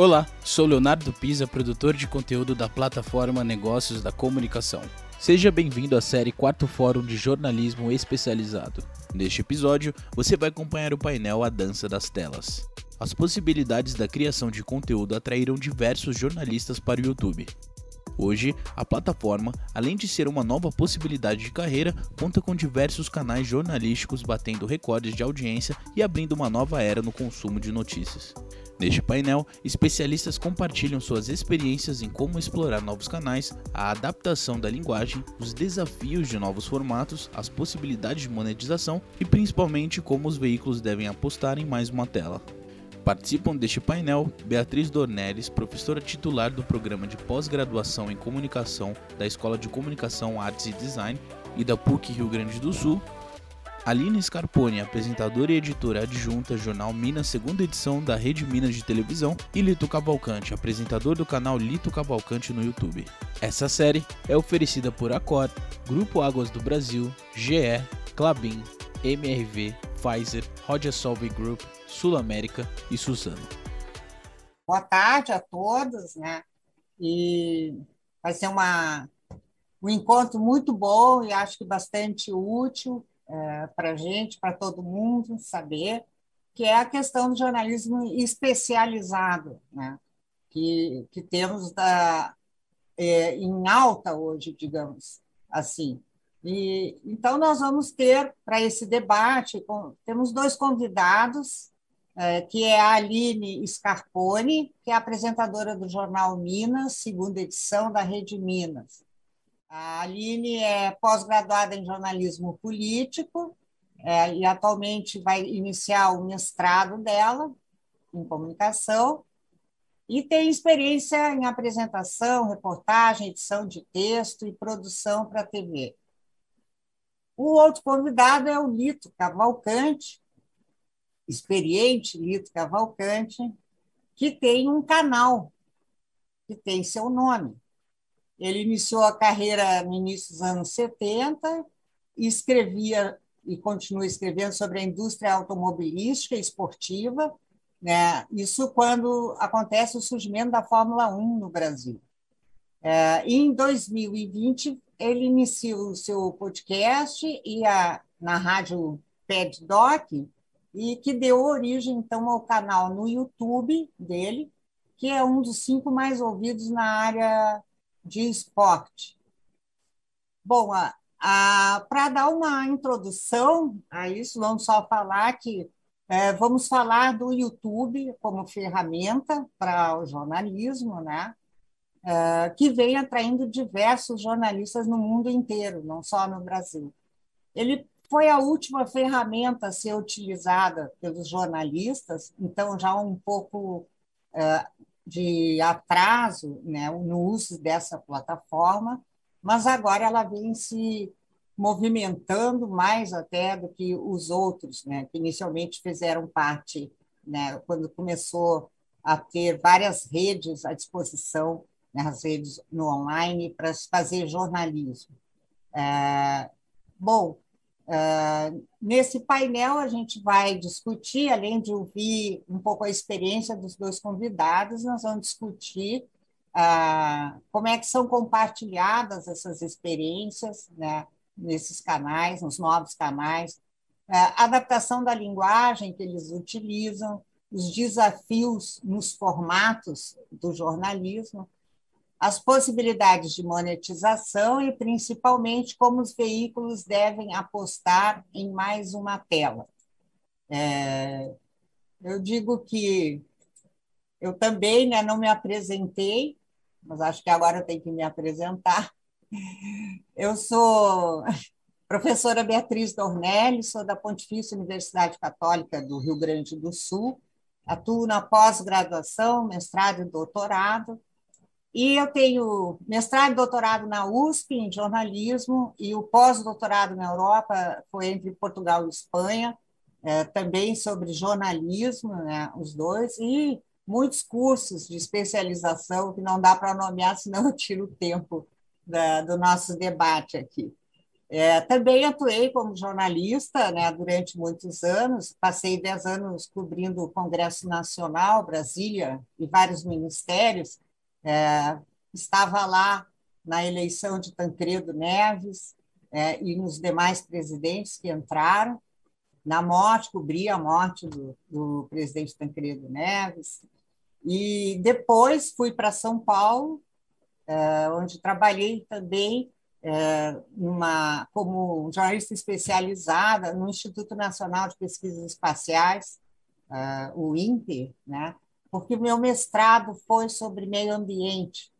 Olá, sou Leonardo Pisa, produtor de conteúdo da plataforma Negócios da Comunicação. Seja bem-vindo à série Quarto Fórum de Jornalismo Especializado. Neste episódio, você vai acompanhar o painel A Dança das Telas. As possibilidades da criação de conteúdo atraíram diversos jornalistas para o YouTube. Hoje, a plataforma, além de ser uma nova possibilidade de carreira, conta com diversos canais jornalísticos batendo recordes de audiência e abrindo uma nova era no consumo de notícias. Neste painel, especialistas compartilham suas experiências em como explorar novos canais, a adaptação da linguagem, os desafios de novos formatos, as possibilidades de monetização e principalmente como os veículos devem apostar em mais uma tela. Participam deste painel Beatriz Dornelles, professora titular do programa de pós-graduação em comunicação da Escola de Comunicação, Artes e Design e da PUC Rio Grande do Sul, Aline Scarponi, apresentadora e editora adjunta jornal Minas, segunda edição da Rede Minas de Televisão, e Lito Cavalcante, apresentador do canal Lito Cavalcante no YouTube. Essa série é oferecida por Acor, Grupo Águas do Brasil, GE, Clabin, MRV, Pfizer, Roger Solvay Group, Sul América e Suzano. Boa tarde a todos, né? E vai ser uma, um encontro muito bom e acho que bastante útil é, para a gente, para todo mundo saber, que é a questão do jornalismo especializado, né? que, que temos da, é, em alta hoje, digamos assim. E, então, nós vamos ter, para esse debate, com, temos dois convidados, é, que é a Aline Scarponi, que é apresentadora do jornal Minas, segunda edição da Rede Minas. A Aline é pós-graduada em jornalismo político é, e atualmente vai iniciar o mestrado dela em comunicação e tem experiência em apresentação, reportagem, edição de texto e produção para TV. O outro convidado é o Lito Cavalcante, experiente Lito Cavalcante, que tem um canal que tem seu nome. Ele iniciou a carreira no início dos anos 70 e escrevia e continua escrevendo sobre a indústria automobilística e esportiva, né? isso quando acontece o surgimento da Fórmula 1 no Brasil. É, em 2020, ele inicia o seu podcast e a, na rádio Ped Doc, e que deu origem, então, ao canal no YouTube dele, que é um dos cinco mais ouvidos na área de esporte. Bom, para dar uma introdução a isso, vamos só falar que é, vamos falar do YouTube como ferramenta para o jornalismo, né? É, que vem atraindo diversos jornalistas no mundo inteiro, não só no Brasil. Ele foi a última ferramenta a ser utilizada pelos jornalistas, então já um pouco é, de atraso né, no uso dessa plataforma, mas agora ela vem se movimentando mais até do que os outros, né, que inicialmente fizeram parte, né, quando começou a ter várias redes à disposição, né, as redes no online, para fazer jornalismo. É, bom, Uh, nesse painel, a gente vai discutir, além de ouvir um pouco a experiência dos dois convidados, nós vamos discutir uh, como é que são compartilhadas essas experiências né, nesses canais, nos novos canais, uh, adaptação da linguagem que eles utilizam, os desafios nos formatos do jornalismo, as possibilidades de monetização e, principalmente, como os veículos devem apostar em mais uma tela. É, eu digo que eu também né, não me apresentei, mas acho que agora eu tenho que me apresentar. Eu sou professora Beatriz Dornelli, sou da Pontifícia Universidade Católica do Rio Grande do Sul, atuo na pós-graduação, mestrado e doutorado, e eu tenho mestrado e doutorado na USP em jornalismo e o pós-doutorado na Europa foi entre Portugal e Espanha, é, também sobre jornalismo, né, os dois, e muitos cursos de especialização que não dá para nomear, senão eu tiro o tempo da, do nosso debate aqui. É, também atuei como jornalista né, durante muitos anos, passei dez anos cobrindo o Congresso Nacional, Brasília e vários ministérios. É, estava lá na eleição de Tancredo Neves é, e nos demais presidentes que entraram. Na morte, cobri a morte do, do presidente Tancredo Neves. E depois fui para São Paulo, é, onde trabalhei também é, uma, como jornalista especializada no Instituto Nacional de Pesquisas Espaciais, é, o INPE, né? Porque meu mestrado foi sobre meio ambiente,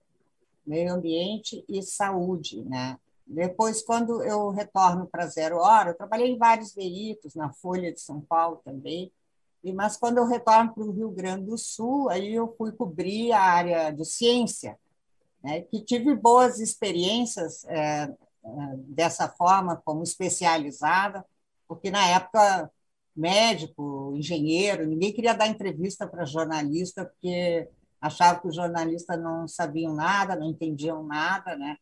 meio ambiente e saúde. Né? Depois, quando eu retorno para Zero Hora, eu trabalhei em vários veículos, na Folha de São Paulo também, mas quando eu retorno para o Rio Grande do Sul, aí eu fui cobrir a área de ciência, né, que tive boas experiências é, dessa forma, como especializada, porque na época, médico, engenheiro, ninguém queria dar entrevista para jornalista, porque achava que os jornalistas não sabiam nada, não entendiam nada, né?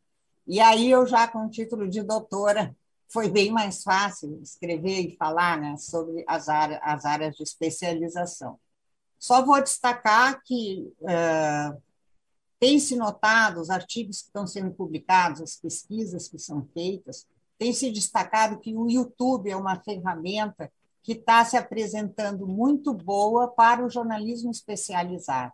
E aí eu já com o título de doutora foi bem mais fácil escrever e falar né, sobre as áreas, as áreas de especialização. Só vou destacar que uh, tem se notado, os artigos que estão sendo publicados, as pesquisas que são feitas, tem se destacado que o YouTube é uma ferramenta que está se apresentando muito boa para o jornalismo especializado.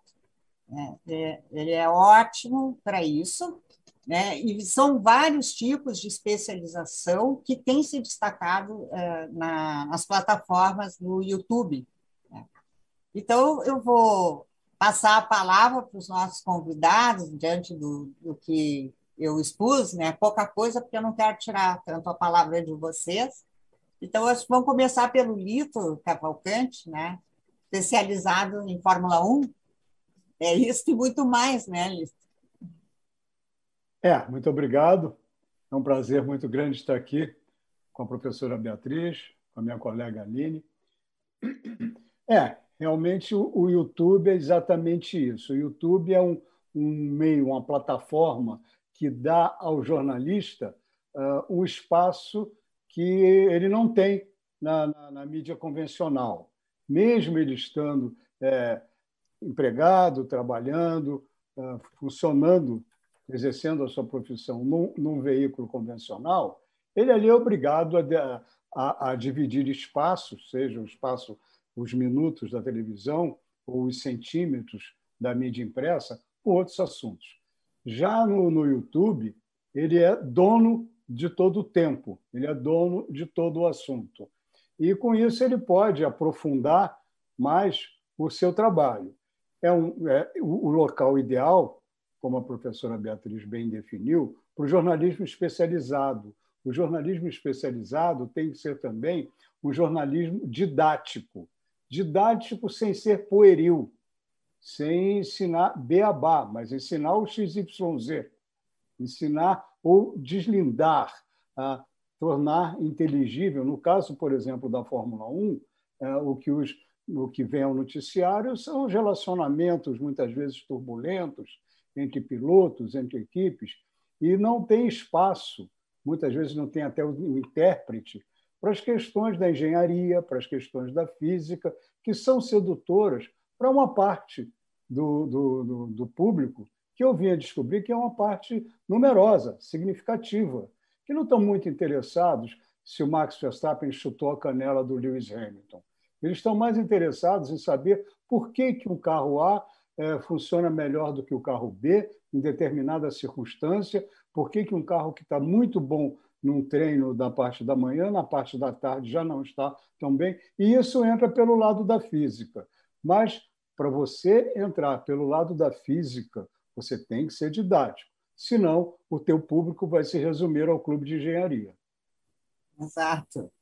Né? É, ele é ótimo para isso, né? e são vários tipos de especialização que têm se destacado é, nas plataformas do YouTube. Né? Então, eu vou passar a palavra para os nossos convidados, diante do, do que eu expus, né? pouca coisa, porque eu não quero tirar tanto a palavra de vocês. Então, acho que vamos começar pelo Lito Cavalcante, né? especializado em Fórmula 1. É isso e muito mais, né, Lito? É, muito obrigado. É um prazer muito grande estar aqui com a professora Beatriz, com a minha colega Aline. É, realmente o, YouTube é exatamente isso. O YouTube é um, um meio, uma plataforma que dá ao jornalista uh, um espaço que ele não tem na, na, na mídia convencional. Mesmo ele estando é, empregado, trabalhando, uh, funcionando, exercendo a sua profissão num, num, veículo convencional, ele ali é obrigado a, a, a dividir espaços, seja o espaço os minutos da televisão ou os centímetros da mídia impressa com outros assuntos. Já no, no YouTube, ele é dono de todo o tempo, ele é dono de todo o assunto. E com isso ele pode aprofundar mais o seu trabalho. É, um, é o local ideal, como a professora Beatriz bem definiu, para o jornalismo especializado. O jornalismo especializado tem que ser também um jornalismo didático, didático sem ser pueril, sem ensinar beabá, mas ensinar o XYZ, ensinar ou deslindar, a tornar inteligível. No caso, por exemplo, da Fórmula 1, é, o que os o que vem ao noticiário são os relacionamentos muitas vezes turbulentos entre pilotos, entre equipes, e não tem espaço, muitas vezes não tem até o intérprete para as questões da engenharia, para as questões da física, que são sedutoras para uma parte do, do, do, do público que eu vinha descobrir que é uma parte numerosa, significativa, que não estão muito interessados se o Max Verstappen chutou a canela do Lewis Hamilton. Eles estão mais interessados em saber por que, que um carro A é, funciona melhor do que o carro B em determinada circunstância, por que, que um carro que está muito bom num treino da parte da manhã, na parte da tarde já não está tão bem, e isso entra pelo lado da física. Mas para você entrar pelo lado da física, você tem que ser didático, senão o teu público vai se resumir ao clube de engenharia. Exato.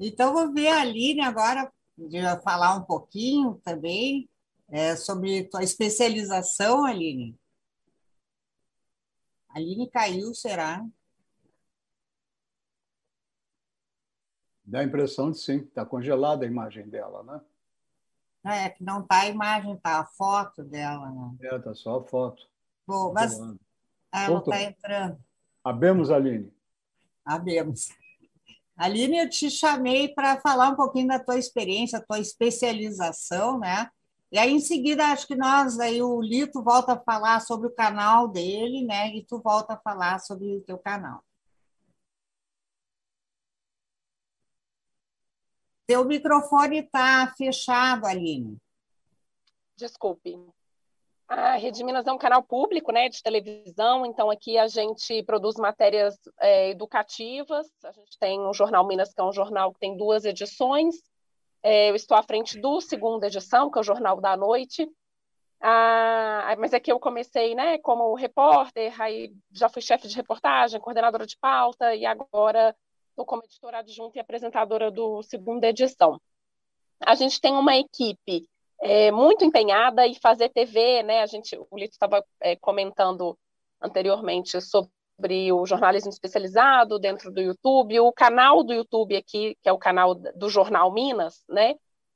Então, vou ver a Aline agora, de falar um pouquinho também é, sobre tua especialização, Aline. A Aline caiu, será? Dá a impressão de sim, está congelada a imagem dela, né? É, que não está a imagem, está a foto dela. Né? É, está só a foto. Bom, mas ela está entrando. Abemos, Aline. Sabemos. Aline, eu te chamei para falar um pouquinho da tua experiência, tua especialização, né? E aí, em seguida, acho que nós, aí o Lito volta a falar sobre o canal dele, né? E tu volta a falar sobre o teu canal. Teu microfone está fechado, Aline. Desculpe. A Rede Minas é um canal público, né, de televisão, então aqui a gente produz matérias é, educativas. A gente tem o Jornal Minas, que é um jornal que tem duas edições. É, eu estou à frente do segunda edição, que é o Jornal da Noite. Ah, mas aqui eu comecei, né, como repórter, aí já fui chefe de reportagem, coordenadora de pauta e agora estou como editora adjunta e apresentadora do segunda edição. A gente tem uma equipe é, muito empenhada em fazer TV, né? A gente, o Lito estava é, comentando anteriormente sobre o jornalismo especializado dentro do YouTube, o canal do YouTube aqui, que é o canal do Jornal Minas, né?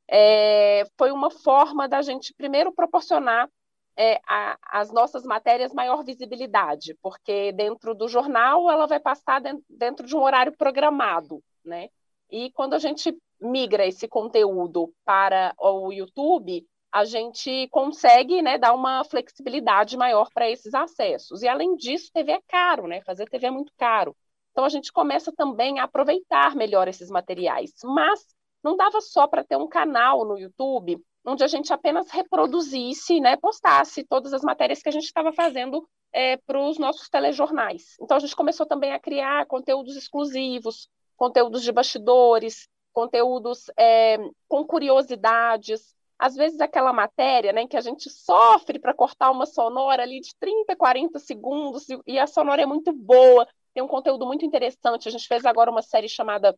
É, foi uma forma da gente primeiro proporcionar é, a, as nossas matérias maior visibilidade, porque dentro do jornal ela vai passar dentro, dentro de um horário programado, né? E quando a gente migra esse conteúdo para o YouTube, a gente consegue né, dar uma flexibilidade maior para esses acessos. E além disso, TV é caro, né? Fazer TV é muito caro. Então a gente começa também a aproveitar melhor esses materiais. Mas não dava só para ter um canal no YouTube onde a gente apenas reproduzisse, né, postasse todas as matérias que a gente estava fazendo é, para os nossos telejornais. Então a gente começou também a criar conteúdos exclusivos, conteúdos de bastidores, conteúdos é, com curiosidades. Às vezes aquela matéria né, que a gente sofre para cortar uma sonora ali de 30, 40 segundos, e a sonora é muito boa, tem um conteúdo muito interessante. A gente fez agora uma série chamada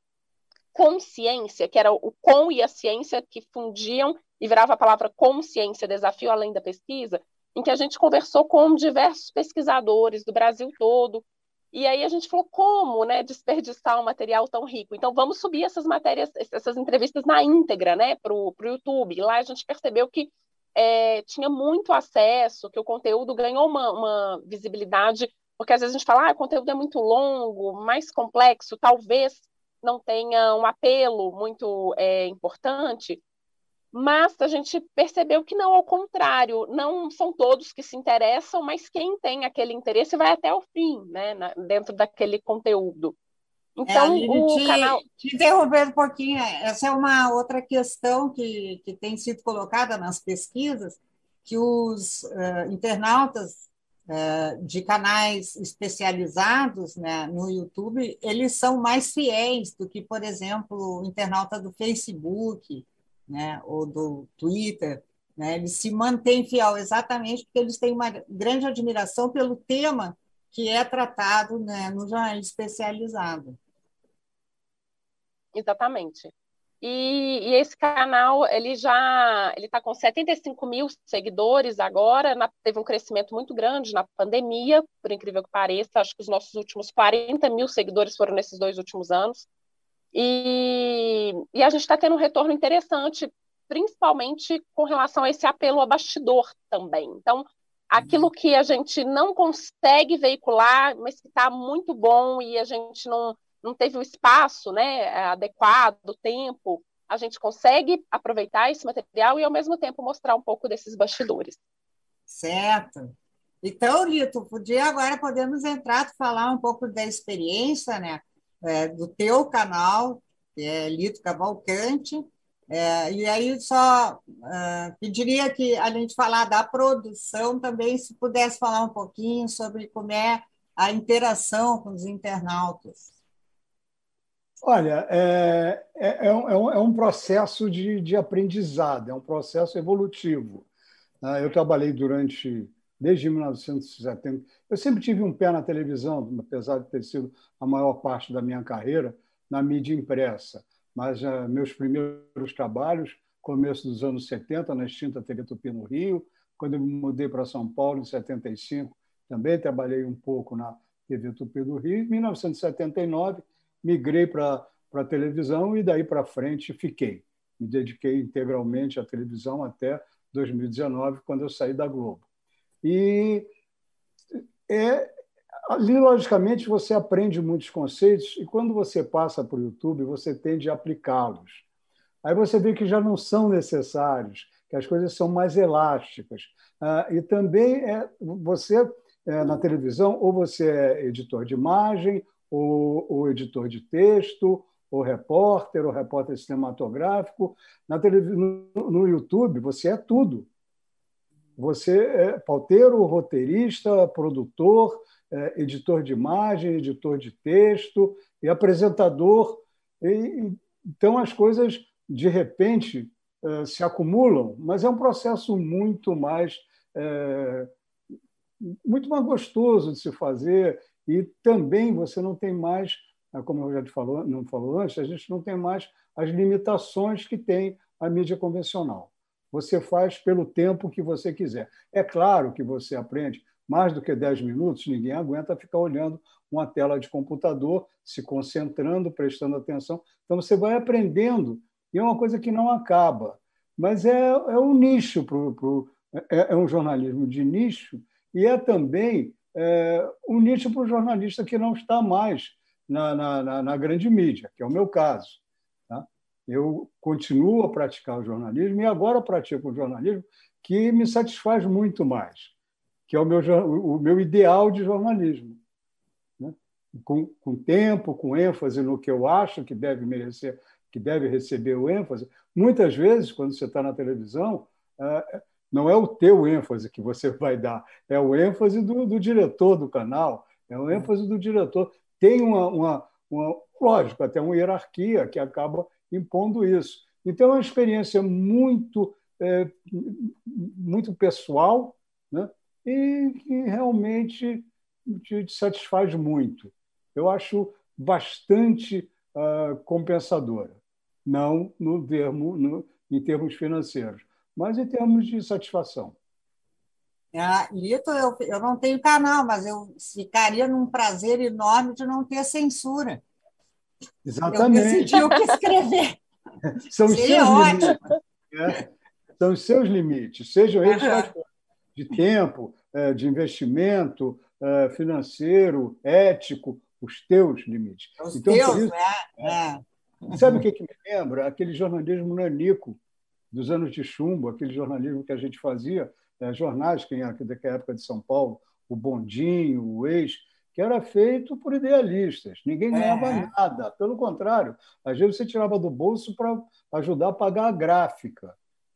Consciência, que era o com e a ciência que fundiam e virava a palavra consciência, desafio além da pesquisa, em que a gente conversou com diversos pesquisadores do Brasil todo. E aí a gente falou como, né, desperdiçar um material tão rico. Então vamos subir essas matérias, essas entrevistas na íntegra, né, para o YouTube. E lá a gente percebeu que é, tinha muito acesso, que o conteúdo ganhou uma, uma visibilidade, porque às vezes a gente fala, ah, o conteúdo é muito longo, mais complexo, talvez não tenha um apelo muito é, importante, mas a gente percebeu que não, ao contrário, não são todos que se interessam, mas quem tem aquele interesse vai até o fim, né, na, dentro daquele conteúdo. Então, é, o te, canal. Te interromper um pouquinho, essa é uma outra questão que, que tem sido colocada nas pesquisas, que os uh, internautas uh, de canais especializados né, no YouTube, eles são mais fiéis do que, por exemplo, o internauta do Facebook, né, ou do Twitter, né, eles se mantêm fiel exatamente porque eles têm uma grande admiração pelo tema que é tratado né, no jornalismo especializado. Exatamente. E, e, esse canal ele já ele está com 75 mil seguidores agora, na, teve um crescimento muito grande na pandemia, por incrível que pareça. Acho que os nossos últimos 40 mil seguidores foram nesses dois últimos anos. E, e a gente está tendo um retorno interessante, principalmente com relação a esse apelo a bastidor também. Então, aquilo uhum. que a gente não consegue veicular, mas que está muito bom e a gente não, não teve o espaço né, adequado, o tempo, a gente consegue aproveitar esse material e, ao mesmo tempo, mostrar um pouco desses bastidores. Certo. Então, Lito, podia agora podemos entrar, falar um pouco da experiência, né? É, do teu canal, que é Lito Cavalcante. É, e aí só é, pediria que, além de falar da produção, também se pudesse falar um pouquinho sobre como é a interação com os internautas. Olha, é, é, é, um, é um, processo de, de aprendizado, é um processo evolutivo. Né? Eu trabalhei durante desde 1970. Eu sempre tive um pé na televisão, apesar de ter sido a maior parte da minha carreira na mídia impressa. Mas uh, meus primeiros trabalhos, começo dos anos 70, na extinta TV Tupi no Rio, quando eu me mudei para São Paulo em 75, também trabalhei um pouco na TV Tupi do Rio. Em 1979, migrei para a televisão e daí para frente fiquei. Me dediquei integralmente à televisão até 2019, quando eu saí da Globo. E é, ali, logicamente, você aprende muitos conceitos e quando você passa para o YouTube, você tende a aplicá-los. Aí você vê que já não são necessários, que as coisas são mais elásticas. Ah, e também é, você, é, na televisão, ou você é editor de imagem, ou, ou editor de texto, ou repórter, ou repórter cinematográfico. Na televisão, no, no YouTube, você é tudo. Você é pauteiro, roteirista, produtor, é, editor de imagem, editor de texto e apresentador. E, então, as coisas, de repente, é, se acumulam, mas é um processo muito mais, é, muito mais gostoso de se fazer e também você não tem mais, como eu já te falou, não falou antes, a gente não tem mais as limitações que tem a mídia convencional. Você faz pelo tempo que você quiser. É claro que você aprende mais do que 10 minutos, ninguém aguenta ficar olhando uma tela de computador, se concentrando, prestando atenção. Então, você vai aprendendo, e é uma coisa que não acaba. Mas é, é um nicho, pro, pro, é, é um jornalismo de nicho, e é também é, um nicho para o jornalista que não está mais na, na, na, grande mídia, que é o meu caso. Eu continuo a praticar o jornalismo e agora pratico o jornalismo que me satisfaz muito mais que é o meu, o meu ideal de jornalismo. Né? Com, com tempo, com ênfase no que eu acho que deve merecer, que deve receber o ênfase. Muitas vezes, quando você está na televisão, é, não é o teu ênfase que você vai dar, é o ênfase do, do diretor do canal, é o ênfase do diretor. Tem uma, uma, uma, lógico, até uma hierarquia que acaba impondo isso. Então, é uma experiência muito, é, muito pessoal, né? e que realmente te, satisfaz muito. Eu acho bastante uh, compensadora, não no termo, no, em termos financeiros, mas em termos de satisfação. Ah, Lito, eu, eu não tenho canal, mas eu ficaria num prazer enorme de não ter censura. Exatamente. Eu decidi o que escrever. São Seria seus ótimo. limites. É? São os seus limites, sejam eles uhum. de tempo, é, de investimento é, financeiro, ético, os teus limites. Os então, teus, isso, né? É. Sabe o que, que me lembra? Aquele jornalismo nanico dos anos de chumbo, aquele jornalismo que a gente fazia, é, jornais que daquela época de São Paulo, o Bondinho, o Ex, que era feito por idealistas. Ninguém ganhava é. nada. Pelo contrário, às vezes você tirava do bolso para ajudar a pagar a gráfica.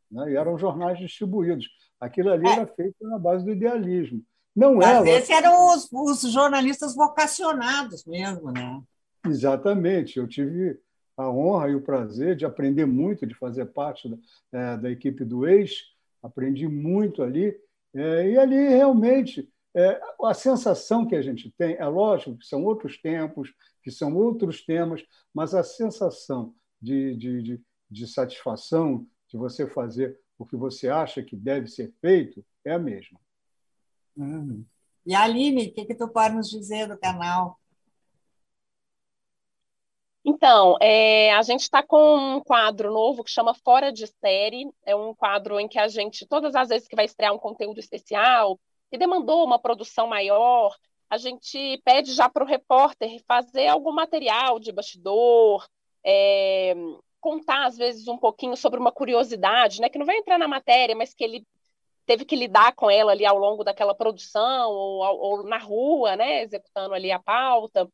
Né? E eram jornais distribuídos. Aquilo ali é. era feito na base do idealismo. Não era. Esses eram os, os, jornalistas vocacionados mesmo, né? Exatamente. Eu tive a honra e o prazer de aprender muito, de fazer parte da, é, da equipe do ex. Aprendi muito ali. É, e ali, realmente, é, a sensação que a gente tem, é lógico que são outros tempos, que são outros temas, mas a sensação de, de, de, de satisfação de você fazer o que você acha que deve ser feito é a mesma. Uhum. E Aline, o que, que tu pode nos dizer do canal? Então, é, a gente está com um quadro novo que chama Fora de Série. É um quadro em que a gente, todas as vezes que vai estrear um conteúdo especial, que demandou uma produção maior, a gente pede já para o repórter fazer algum material de bastidor, é, contar, às vezes, um pouquinho sobre uma curiosidade, né, que não vai entrar na matéria, mas que ele teve que lidar com ela ali ao longo daquela produção, ou, ou na rua, né, executando ali a pauta.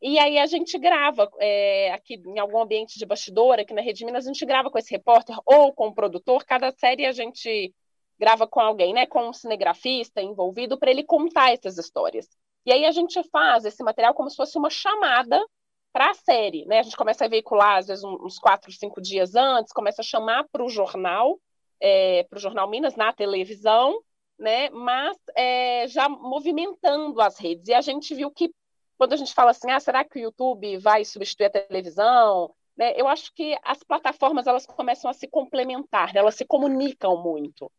E aí a gente grava é, aqui em algum ambiente de bastidor, aqui na Rede Minas, a gente grava com esse repórter ou com o produtor. Cada série a gente grava com alguém, né, com um cinegrafista envolvido, para ele contar essas histórias. E aí a gente faz esse material como se fosse uma chamada para a série, né? A gente começa a veicular, às vezes, uns quatro, cinco dias antes, começa a chamar para o jornal, é, para o Jornal Minas, na televisão, né? Mas é, já movimentando as redes. E a gente viu que, quando a gente fala assim, ah, será que o YouTube vai substituir a televisão? Né? Eu acho que as plataformas elas começam a se complementar, né? elas se comunicam muito.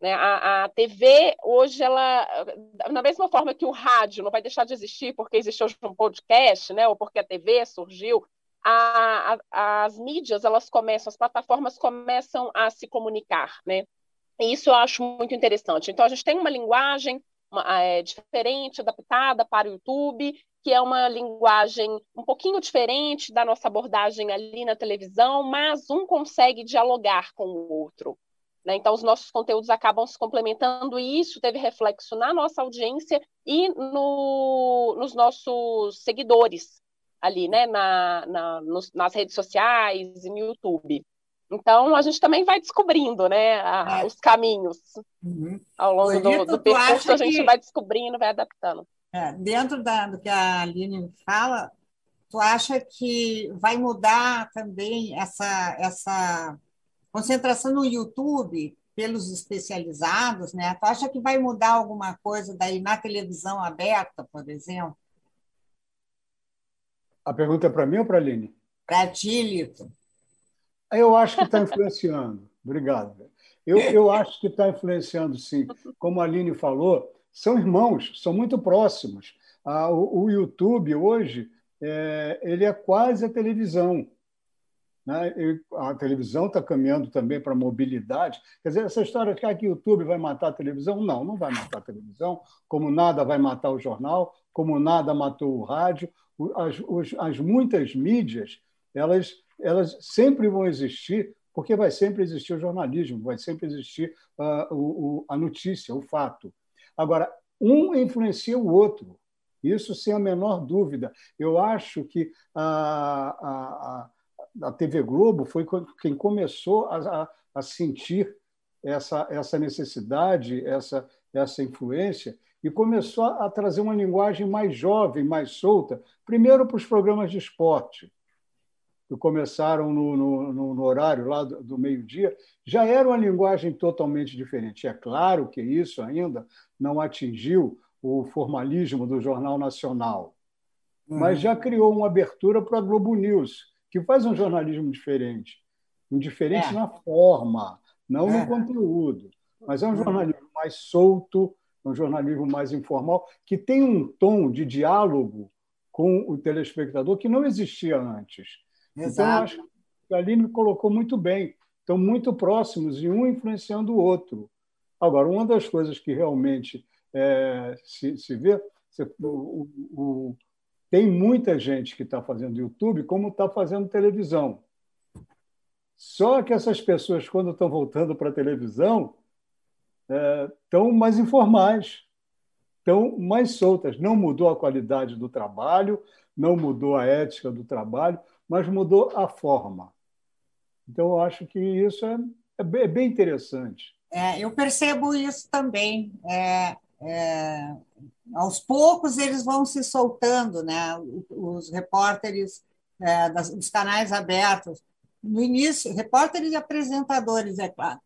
Né? A, a, TV, hoje, ela, da mesma forma que o rádio não vai deixar de existir porque existe hoje um podcast, né? ou porque a TV surgiu, a, a, as mídias, elas começam, as plataformas começam a se comunicar. Né? E isso eu acho muito interessante. Então, a gente tem uma linguagem, uma, é, diferente, adaptada para o YouTube, que é uma linguagem um pouquinho diferente da nossa abordagem ali na televisão, mas um consegue dialogar com o outro. Né? Então, os nossos conteúdos acabam se complementando e isso teve reflexo na nossa audiência e no, nos nossos seguidores ali, né? Na, na nos, nas redes sociais e no YouTube. Então, a gente também vai descobrindo né, a, é. os caminhos. Uhum. Ao longo do, do percurso, a gente que... vai descobrindo, vai adaptando. É, dentro da, do que a Aline fala, tu acha que vai mudar também essa, essa concentração no YouTube pelos especializados, né? Tu acha que vai mudar alguma coisa daí na televisão aberta, por exemplo? A pergunta é para mim ou para a Aline? Para ti, Lito. Eu acho que está influenciando. Obrigado. Eu, eu acho que está influenciando, sim. Como a Aline falou, são irmãos, são muito próximos. Ah, o, o, YouTube hoje é, ele é quase a televisão. Né? a televisão está caminhando também para a mobilidade. Quer dizer, essa história de que o YouTube vai matar a televisão, não, não vai matar a televisão, como nada vai matar o jornal, como nada matou o rádio. As, as muitas mídias, elas, elas sempre vão existir, porque vai sempre existir o jornalismo, vai sempre existir uh, o, a notícia, o fato. Agora, um influencia o outro, isso sem a menor dúvida. Eu acho que a, a, a TV Globo foi quem começou a, a sentir essa, essa necessidade, essa, essa influência, e começou a trazer uma linguagem mais jovem, mais solta, primeiro para os programas de esporte, que começaram no, no, no horário lá do, do meio-dia, já era uma linguagem totalmente diferente. É claro que isso ainda não atingiu o formalismo do Jornal Nacional, uhum. mas já criou uma abertura para a Globo News, que faz um jornalismo diferente. Um diferente é. na forma, não é. no conteúdo. Mas é um jornalismo mais solto, um jornalismo mais informal, que tem um tom de diálogo com o telespectador que não existia antes. Exato. Então, acho que a Aline colocou muito bem. Estão muito próximos e um influenciando o outro. Agora, uma das coisas que realmente é, se, se vê, o, o, tem muita gente que está fazendo YouTube como está fazendo televisão. Só que essas pessoas, quando estão voltando para a televisão, estão é, mais informais, estão mais soltas. Não mudou a qualidade do trabalho, não mudou a ética do trabalho, mas mudou a forma. Então, eu acho que isso é, é bem é interessante. É, eu percebo isso também. É, é, aos poucos eles vão se soltando, né? Os repórteres é, das, dos canais abertos. No início, repórteres e apresentadores, é claro.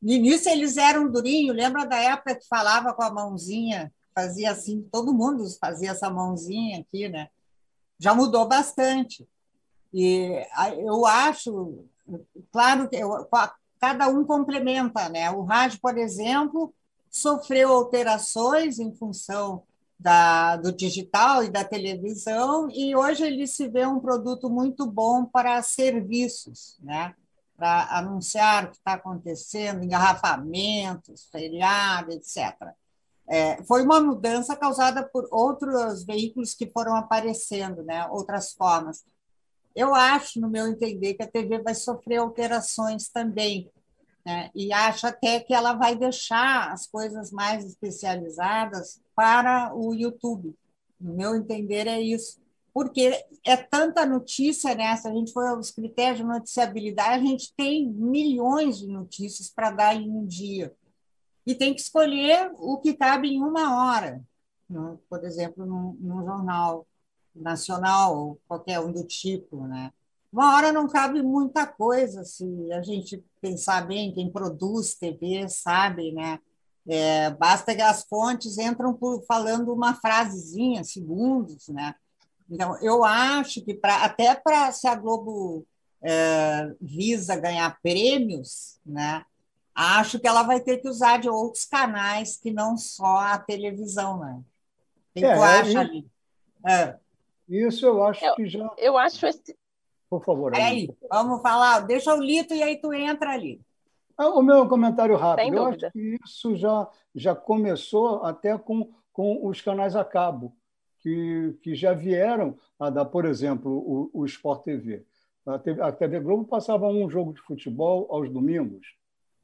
No início eles eram durinhos, lembra da época que falava com a mãozinha, fazia assim, todo mundo fazia essa mãozinha aqui, né? Já mudou bastante. E eu acho, claro que eu, cada um complementa, né? O rádio, por exemplo, sofreu alterações em função da, do digital e da televisão, e hoje ele se vê um produto muito bom para serviços, né? para anunciar o que está acontecendo, engarrafamentos, feriado, etc. É, foi uma mudança causada por outros veículos que foram aparecendo, né? outras formas. Eu acho, no meu entender, que a TV vai sofrer alterações também, né? e acho até que ela vai deixar as coisas mais especializadas para o YouTube. No meu entender, é isso. Porque é tanta notícia, né? Se a gente for aos critérios de noticiabilidade, a gente tem milhões de notícias para dar em um dia. E tem que escolher o que cabe em uma hora. Né? Por exemplo, num, num jornal nacional qualquer um do tipo, né? Uma hora não cabe muita coisa, se a gente pensar bem, quem produz TV sabe, né? É, basta que as fontes entram por, falando uma frasezinha, segundos, né? Então, eu acho que pra, até para se a Globo é, visa ganhar prêmios, né? Acho que ela vai ter que usar de outros canais que não só a televisão, né? Quem é, tu acha ali? É. Isso eu acho eu, que já. Eu acho esse, por favor. Aí, vamos falar, deixa o Lito e aí tu entra ali. Ah, o meu comentário rápido. Eu acho que isso já, já começou até com, com os canais a cabo, que, que já vieram a dar, por exemplo, o, o Sport TV. A TV, a TV Globo passava um jogo de futebol aos domingos.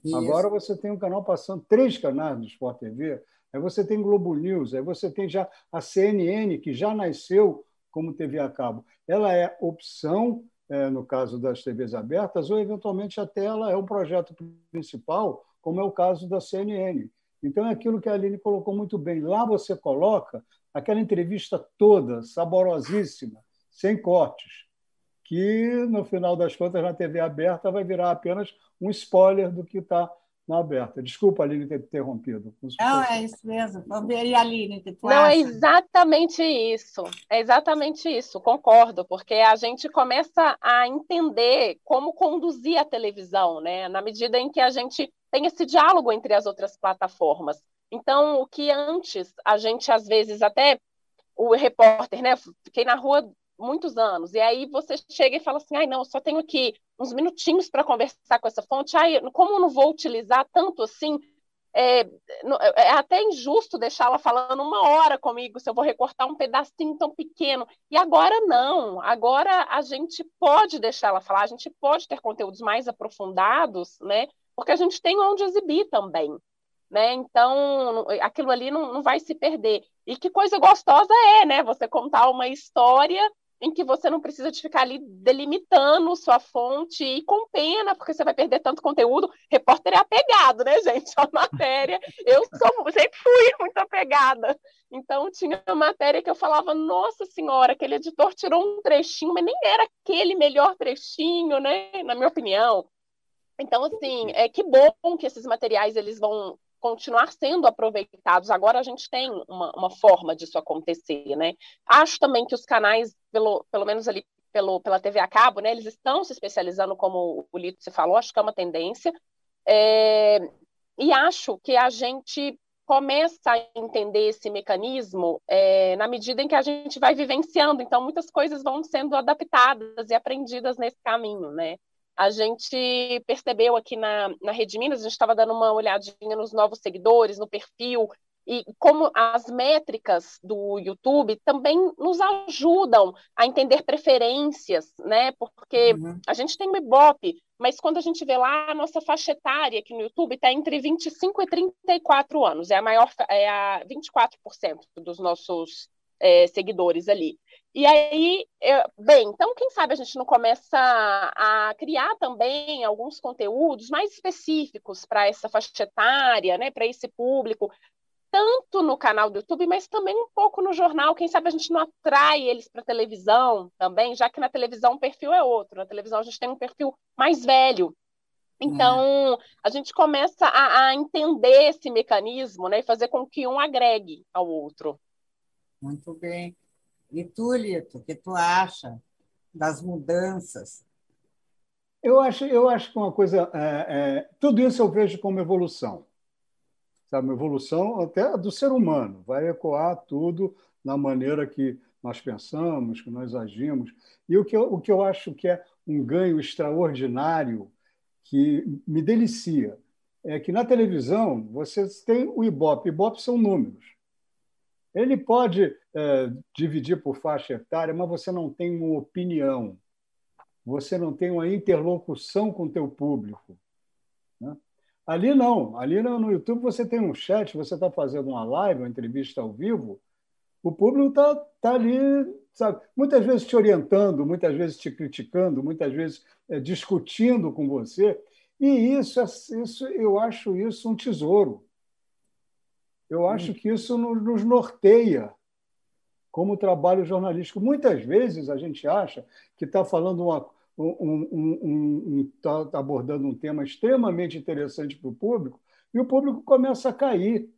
Isso. Agora você tem um canal passando, três canais do Sport TV. Aí você tem Globo News, aí você tem já a CNN, que já nasceu como TV a cabo. Ela é opção, é, no caso das TVs abertas, ou eventualmente até ela é o projeto principal, como é o caso da CNN. Então é aquilo que a Aline colocou muito bem. Lá você coloca aquela entrevista toda, saborosíssima, sem cortes, que no final das contas na TV aberta vai virar apenas um spoiler do que está na aberta. Desculpa, Aline, ter interrompido. Não, é isso mesmo. E Aline, que tu Não, é acha? é exatamente isso. É exatamente isso, concordo, porque a gente começa a entender como conduzir a televisão, né? Na medida em que a gente tem esse diálogo entre as outras plataformas. Então, o que antes a gente às vezes até o repórter, né? Fiquei na rua muitos anos. E aí você chega e fala assim: ai, não, eu só tenho aqui uns minutinhos para conversar com essa fonte. Ai, como eu não vou utilizar tanto assim? É, é até injusto deixá-la falando uma hora comigo se eu vou recortar um pedacinho tão pequeno. E agora não. Agora a gente pode deixá-la falar, a gente pode ter conteúdos mais aprofundados, né? Porque a gente tem onde exibir também. Né? Então, aquilo ali não, não vai se perder. E que coisa gostosa é, né? Você contar uma história em que você não precisa de ficar ali delimitando sua fonte e com pena, porque você vai perder tanto conteúdo. Repórter é apegado, né, gente? A matéria. Eu sou, sempre fui muito apegada. Então, tinha uma matéria que eu falava, nossa senhora, aquele editor tirou um trechinho, mas nem era aquele melhor trechinho, né? Na minha opinião. Então, assim, é que bom que esses materiais eles vão continuar sendo aproveitados. Agora a gente tem uma, uma forma disso acontecer, né? Acho também que os canais, pelo, pelo menos ali pelo, pela TV a cabo, né, eles estão se especializando, como o Lito se falou, acho que é uma tendência. É, e acho que a gente começa a entender esse mecanismo é, na medida em que a gente vai vivenciando. Então, muitas coisas vão sendo adaptadas e aprendidas nesse caminho, né? A gente percebeu aqui na, na Rede Minas, a gente estava dando uma olhadinha nos novos seguidores, no perfil, e como as métricas do YouTube também nos ajudam a entender preferências, né? Porque uhum. a gente tem o Ibope, mas quando a gente vê lá a nossa faixa etária aqui no YouTube está entre 25 e 34 anos, é a maior, é a 24% dos nossos é, seguidores ali. E aí, eu, bem, então quem sabe a gente não começa a criar também alguns conteúdos mais específicos para essa faixa etária, né, para esse público, tanto no canal do YouTube, mas também um pouco no jornal. Quem sabe a gente não atrai eles para televisão também, já que na televisão o perfil é outro. Na televisão a gente tem um perfil mais velho. Então, a gente começa a, a entender esse mecanismo né, e fazer com que um agregue ao outro. Muito bem. E tu, Lito, o que tu acha das mudanças? Eu acho, eu acho que uma coisa. É, é, tudo isso eu vejo como evolução. Sabe, uma evolução até do ser humano. Vai ecoar tudo na maneira que nós pensamos, que nós agimos. E o que eu, o que eu acho que é um ganho extraordinário, que me delicia, é que na televisão você tem o Ibope. Ibope são números. Ele pode é, dividir por faixa etária, mas você não tem uma opinião, você não tem uma interlocução com o teu público. Né? Ali não, ali no YouTube você tem um chat, você está fazendo uma live, uma entrevista ao vivo, o público está tá ali, sabe, muitas vezes te orientando, muitas vezes te criticando, muitas vezes é, discutindo com você, e isso, é, isso eu acho isso um tesouro. Eu acho que isso nos norteia como trabalho jornalístico. Muitas vezes a gente acha que está falando uma, um, um, um, tá abordando um tema extremamente interessante para o público e o público começa a cair,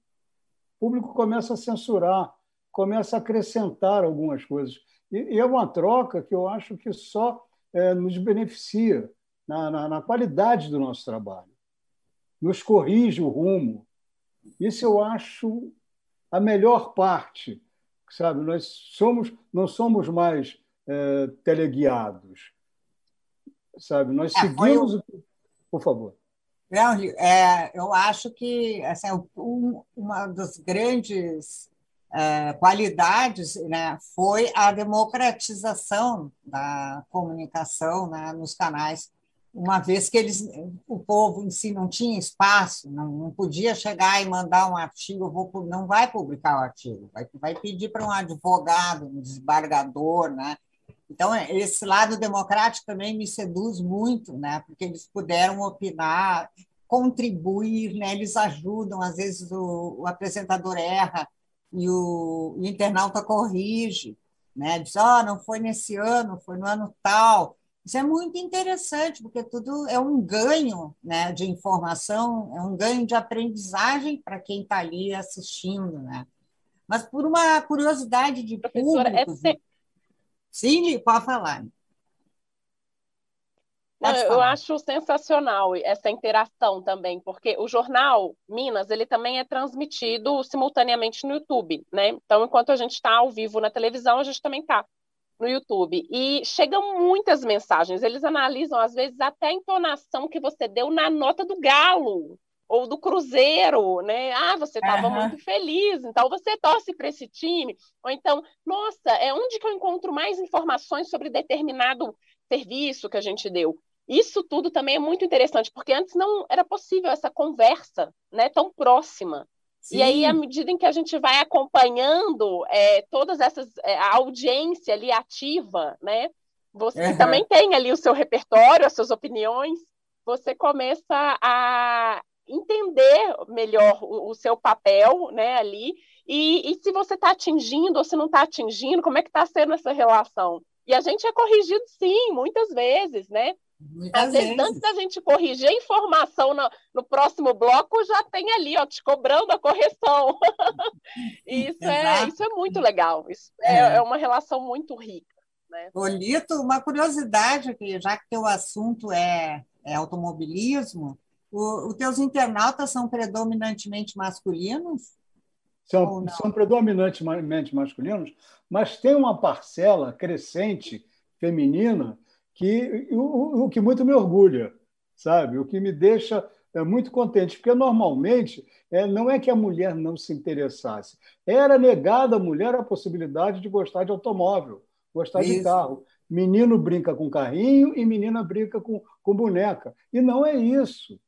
o público começa a censurar, começa a acrescentar algumas coisas. E, e é uma troca que eu acho que só é, nos beneficia na, na, na qualidade do nosso trabalho, nos corrige o rumo, isso eu acho a melhor parte, sabe? Nós somos, não somos mais é, teleguiados, sabe? Nós é, seguimos o... Por favor. é, eu acho que assim, um, uma das grandes é, qualidades né, foi a democratização da comunicação né, nos canais, uma vez que eles, o povo em si não tinha espaço, não, não podia chegar e mandar um artigo, vou, não vai publicar o artigo, vai, vai pedir para um advogado, um desembargador, né? Então, esse lado democrático também me seduz muito, né? porque eles puderam opinar, contribuir, né? eles ajudam, às vezes o, o apresentador erra e o, o internauta corrige, né? diz, oh, não foi nesse ano, foi no ano tal. Isso é muito interessante, porque tudo é um ganho né, de informação, é um ganho de aprendizagem para quem está ali assistindo. Né? Mas por uma curiosidade de Professora, público... É Sim, pode falar. Não, eu acho sensacional essa interação também, porque o jornal Minas ele também é transmitido simultaneamente no YouTube, né? Então, enquanto a gente está ao vivo na televisão, a gente também está no YouTube. E chegam muitas mensagens. Eles analisam, às vezes, até a entonação que você deu na nota do galo ou do Cruzeiro, né? Ah, você estava uhum. muito feliz, então você torce para esse time. Ou então, nossa, é onde que eu encontro mais informações sobre determinado serviço que a gente deu. Isso tudo também é muito interessante, porque antes não era possível essa conversa, né, tão próxima. Sim. E aí, à medida em que a gente vai acompanhando é, todas essas, é, a audiência ali ativa, né, você uhum. também tem ali o seu repertório, as suas opiniões, você começa a entender melhor o, o seu papel, né, ali, e, e se você está atingindo ou se não está atingindo, como é que está sendo essa relação? E a gente é corrigido, sim, muitas vezes, né? Muitas Às vezes, antes da gente corrigir a informação no, no, próximo bloco, já tem ali, ó, te cobrando a correção. isso, é, isso é muito legal. Isso é, é. é uma relação muito rica. Né? Olito, uma curiosidade aqui, já que teu assunto é, é automobilismo, os teus internautas são predominantemente masculinos? São, são predominantemente masculinos, mas tem uma parcela crescente feminina que o, o que muito me orgulha, sabe? O que me deixa é, muito contente, porque normalmente é, não é que a mulher não se interessasse, era negada à mulher a possibilidade de gostar de automóvel, gostar Isso. de carro. Menino brinca com carrinho e menina brinca com, com boneca. E não é isso.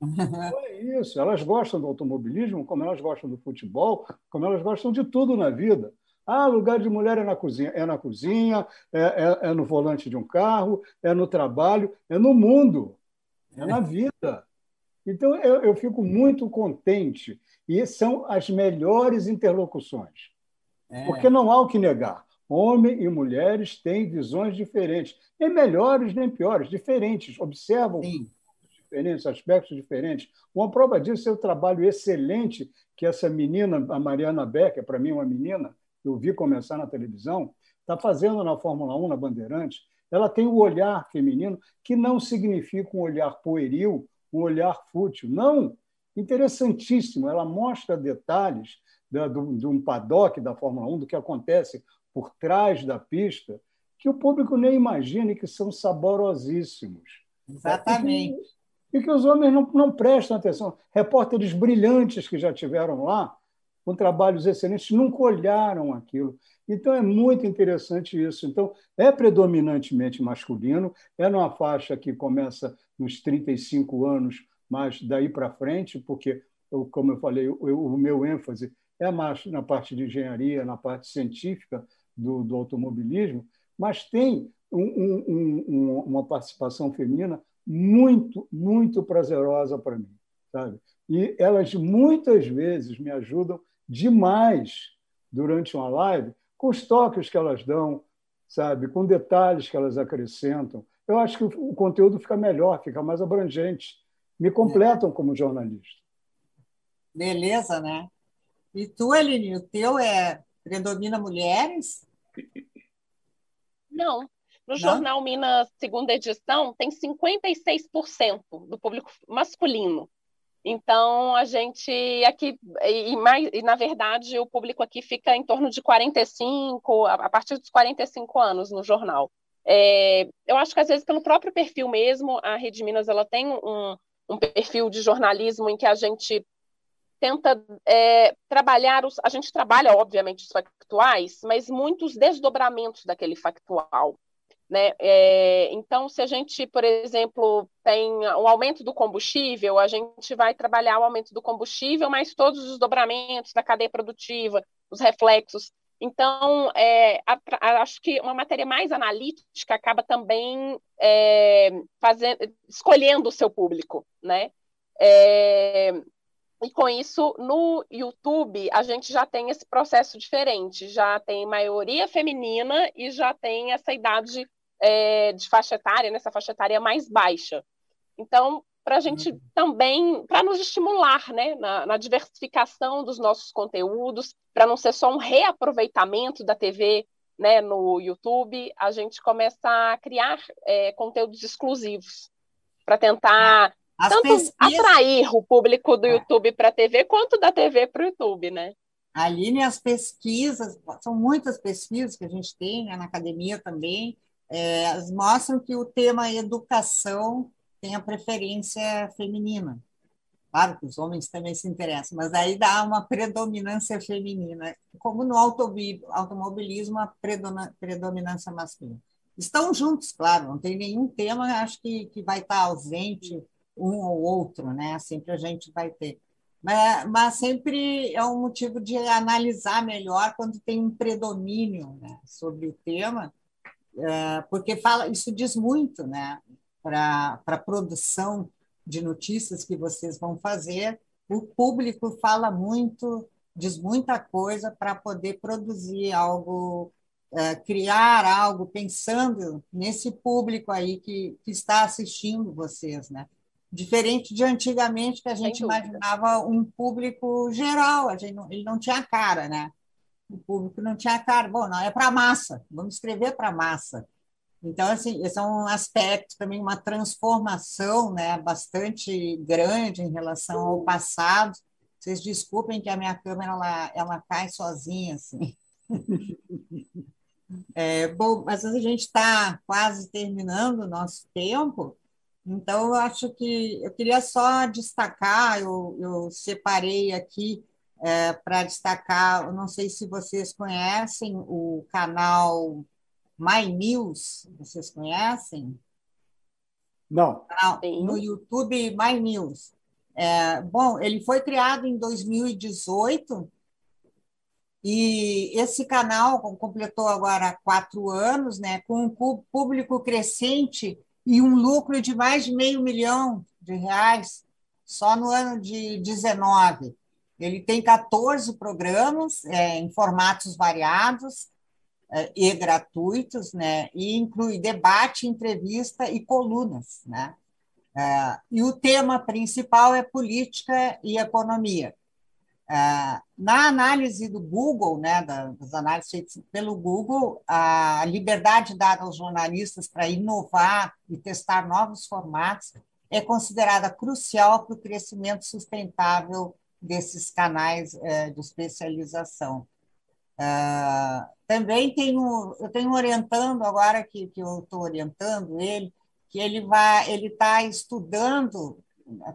Não é isso. Elas gostam do automobilismo, como elas gostam do futebol, como elas gostam de tudo na vida. Ah, lugar de mulher é na cozinha. É na cozinha, é, é, é no volante de um carro, é no trabalho, é no mundo, é na vida. Então, eu, eu fico muito contente. E são as melhores interlocuções. É. Porque não há o que negar. Homem e mulheres têm visões diferentes, nem melhores nem piores, diferentes, observam Sim. diferentes, aspectos diferentes. Uma prova disso é o trabalho excelente que essa menina, a Mariana Becker, para mim uma menina, eu vi começar na televisão, está fazendo na Fórmula 1, na Bandeirantes, ela tem o olhar feminino, que não significa um olhar pueril, um olhar fútil. Não! Interessantíssimo. Ela mostra detalhes de um paddock da Fórmula 1, do que acontece por trás da pista, que o público nem imagina e que são saborosíssimos. Exatamente. E que, e que os homens não, não prestam atenção. Repórteres brilhantes que já tiveram lá com trabalhos excelentes, nunca olharam aquilo. Então, é muito interessante isso. Então, é predominantemente masculino, é numa faixa que começa nos 35 anos, mas daí para frente, porque, como eu falei, o meu ênfase é mais na parte de engenharia, na parte científica do, do automobilismo, mas tem um, um, um, uma participação feminina muito, muito prazerosa para mim. Sabe? E elas muitas vezes me ajudam demais durante uma live com os toques que elas dão, sabe, com detalhes que elas acrescentam. Eu acho que o conteúdo fica melhor, fica mais abrangente. Me completam como jornalista. Beleza, né? E tu, Eline, o teu é predomina mulheres? Não. No Não? Jornal Minas, segunda edição, tem 56% do público masculino. Então, a gente aqui, e, mais, e na verdade, o público aqui fica em torno de 45, a, a partir dos 45 anos no jornal. É, eu acho que às vezes pelo próprio perfil mesmo, a Rede Minas ela tem um, um perfil de jornalismo em que a gente tenta é, trabalhar os. A gente trabalha, obviamente, os factuais, mas muitos desdobramentos daquele factual. Né? É, então, se a gente, por exemplo, tem um aumento do combustível, a gente vai trabalhar o aumento do combustível, mas todos os dobramentos da cadeia produtiva, os reflexos. Então, é, a, a, acho que uma matéria mais analítica acaba também é, fazendo, escolhendo o seu público, né? É, e com isso, no YouTube, a gente já tem esse processo diferente, já tem maioria feminina e já tem essa idade é, de faixa etária, nessa faixa etária mais baixa. Então, para a gente uhum. também, para nos estimular né, na, na, diversificação dos nossos conteúdos, para não ser só um reaproveitamento da TV né, no YouTube, a gente começa a criar é, conteúdos exclusivos para tentar As tanto pesquisas... atrair o público do é. YouTube para a TV quanto da TV para o YouTube, né? Aline, as pesquisas, são muitas pesquisas que a gente tem né, na academia também, é, mostram que o tema educação tem a preferência feminina. Claro que os homens também se interessam, mas aí dá uma predominância feminina, como no automobilismo, a predominância masculina. Estão juntos, claro, não tem nenhum tema, acho que, que vai estar ausente um ou outro, né? Sempre a gente vai ter. Mas, mas sempre é um motivo de analisar melhor quando tem um predomínio né, sobre o tema, é, porque fala, isso diz muito né, para a produção de notícias que vocês vão fazer. O público fala muito, diz muita coisa para poder produzir algo, é, criar algo, pensando nesse público aí que, que está assistindo vocês, né? Diferente de antigamente, que a gente imaginava um público geral, a gente não, ele não tinha cara, né? o público não tinha cara. Bom, não, é para massa, vamos escrever para massa. Então, assim, esse é um aspecto também, uma transformação né, bastante grande em relação ao passado. Vocês desculpem que a minha câmera ela, ela cai sozinha, assim. É, bom, mas a gente está quase terminando o nosso tempo, então eu acho que eu queria só destacar, eu, eu separei aqui é, para destacar, não sei se vocês conhecem o canal My News, vocês conhecem? Não. no YouTube My News. É, bom, ele foi criado em 2018 e esse canal completou agora quatro anos, né, com um público crescente e um lucro de mais de meio milhão de reais só no ano de 19. Ele tem 14 programas é, em formatos variados é, e gratuitos, né? e inclui debate, entrevista e colunas. Né? É, e o tema principal é política e economia. É, na análise do Google, né, das análises feitas pelo Google, a liberdade dada aos jornalistas para inovar e testar novos formatos é considerada crucial para o crescimento sustentável desses canais é, de especialização. Uh, também tenho, eu tenho orientando agora que, que eu estou orientando ele, que ele vai, ele está estudando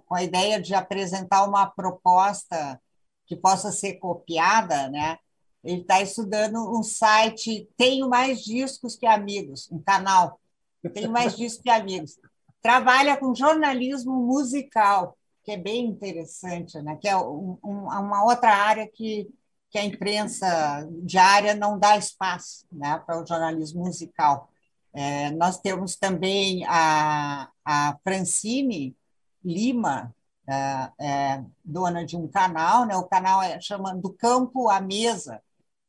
com a ideia de apresentar uma proposta que possa ser copiada, né? Ele está estudando um site, tenho mais discos que amigos, um canal, tenho mais discos que amigos. Trabalha com jornalismo musical que é bem interessante, né? que é um, um, uma outra área que, que a imprensa diária não dá espaço né? para o jornalismo musical. É, nós temos também a, a Francine Lima, é, é, dona de um canal, né? o canal é chamando Do Campo à Mesa,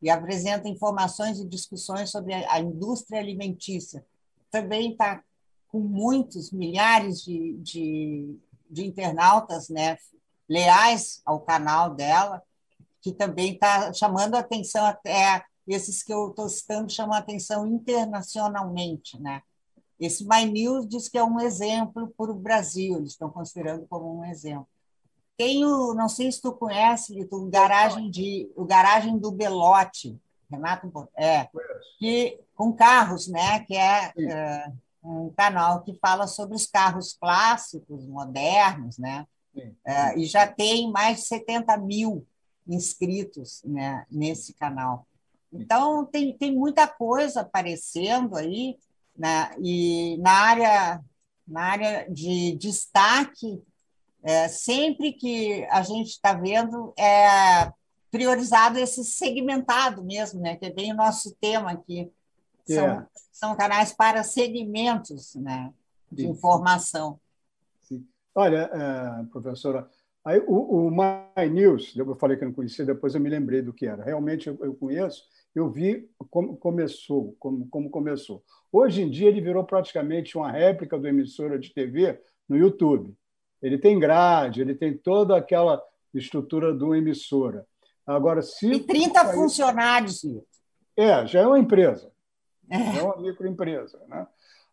e apresenta informações e discussões sobre a, a indústria alimentícia. Também está com muitos, milhares de, de de internautas né, leais ao canal dela, que também está chamando atenção até esses que eu estou citando chamam atenção internacionalmente, né? Esse My News diz que é um exemplo para o Brasil, eles estão considerando como um exemplo. Tem o, não sei se tu conhece, o garagem de o garagem do Belote, Renato, é, que com carros, né? Que é, é um canal que fala sobre os carros clássicos, modernos, né? É, e já tem mais de 70 mil inscritos né, nesse canal. Então, tem, tem muita coisa aparecendo aí, né? e na área, na área de destaque, é, sempre que a gente está vendo, é priorizado esse segmentado mesmo, né? que é bem o nosso tema aqui. São, é. são canais para segmentos né? de Sim. informação. Sim. Olha, é, professora, aí o, o My News, eu falei que não conhecia, depois eu me lembrei do que era. Realmente eu, eu conheço, eu vi como começou, como, como começou. Hoje em dia ele virou praticamente uma réplica do emissora de TV no YouTube. Ele tem grade, ele tem toda aquela estrutura do emissora. Agora, se. E 30 funcionários. É, já é uma empresa. É, é uma microempresa. Né?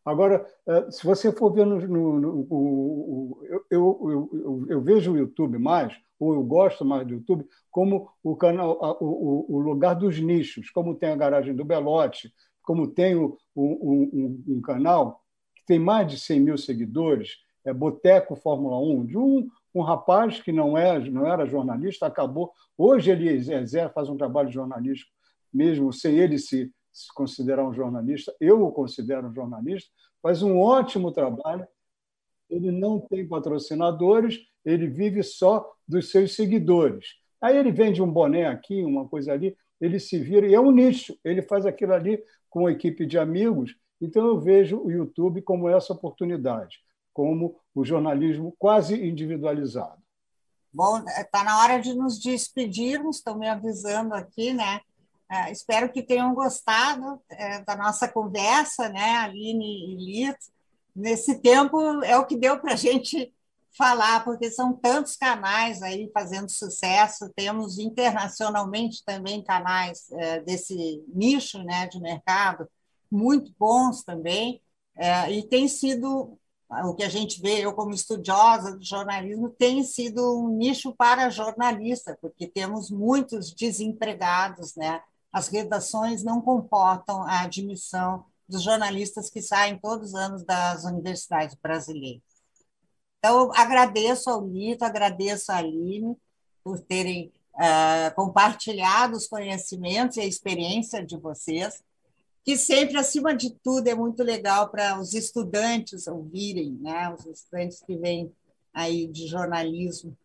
Agora, é, se você for ver no, no, no eu, eu, eu, eu, vejo o YouTube mais, ou eu gosto mais do YouTube, como o, canal, o, o lugar dos nichos, como tem a garagem do Belote, como tem o, um, um, canal que tem mais de 100 mil seguidores, é Boteco Fórmula 1, de um, um rapaz que não, é, não era jornalista, acabou. Hoje ele exerce, faz um trabalho jornalístico, mesmo sem ele se, se considerar um jornalista. Eu o considero um jornalista, faz um ótimo trabalho. Ele não tem patrocinadores, ele vive só dos seus seguidores. Aí ele vende um boné aqui, uma coisa ali, ele se vira, e é um nicho, ele faz aquilo ali com uma equipe de amigos. Então eu vejo o YouTube como essa oportunidade como o jornalismo quase individualizado. Bom, está na hora de nos despedirmos, estão me avisando aqui, né? É, espero que tenham gostado é, da nossa conversa, né, Aline e Lito. Nesse tempo é o que deu para a gente falar, porque são tantos canais aí fazendo sucesso, temos internacionalmente também canais é, desse nicho né, de mercado, muito bons também, é, e tem sido o que a gente vê, eu como estudiosa do jornalismo, tem sido um nicho para jornalista, porque temos muitos desempregados, né? As redações não comportam a admissão dos jornalistas que saem todos os anos das universidades brasileiras. Então, agradeço ao Lito, agradeço à Aline por terem uh, compartilhado os conhecimentos e a experiência de vocês que sempre, acima de tudo, é muito legal para os estudantes ouvirem, né? os estudantes que vêm aí de jornalismo.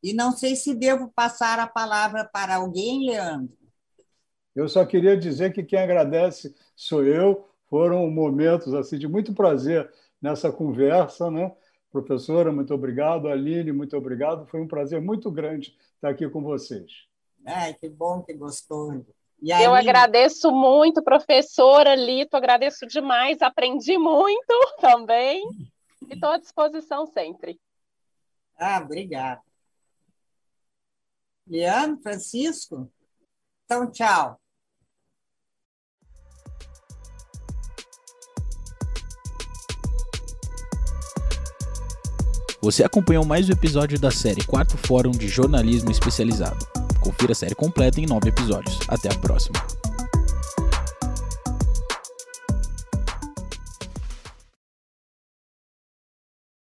E não sei se devo passar a palavra para alguém, Leandro. Eu só queria dizer que quem agradece sou eu. Foram momentos assim de muito prazer nessa conversa, né? Professora, muito obrigado. Aline, muito obrigado. Foi um prazer muito grande estar aqui com vocês. Ai, que bom que gostou. Aí... Eu agradeço muito, professora Lito, agradeço demais, aprendi muito também e estou à disposição sempre. Ah, obrigada. Liane, Francisco? Então, tchau. Você acompanhou mais um episódio da série Quarto Fórum de Jornalismo Especializado. Confira a série completa em nove episódios. Até a próxima.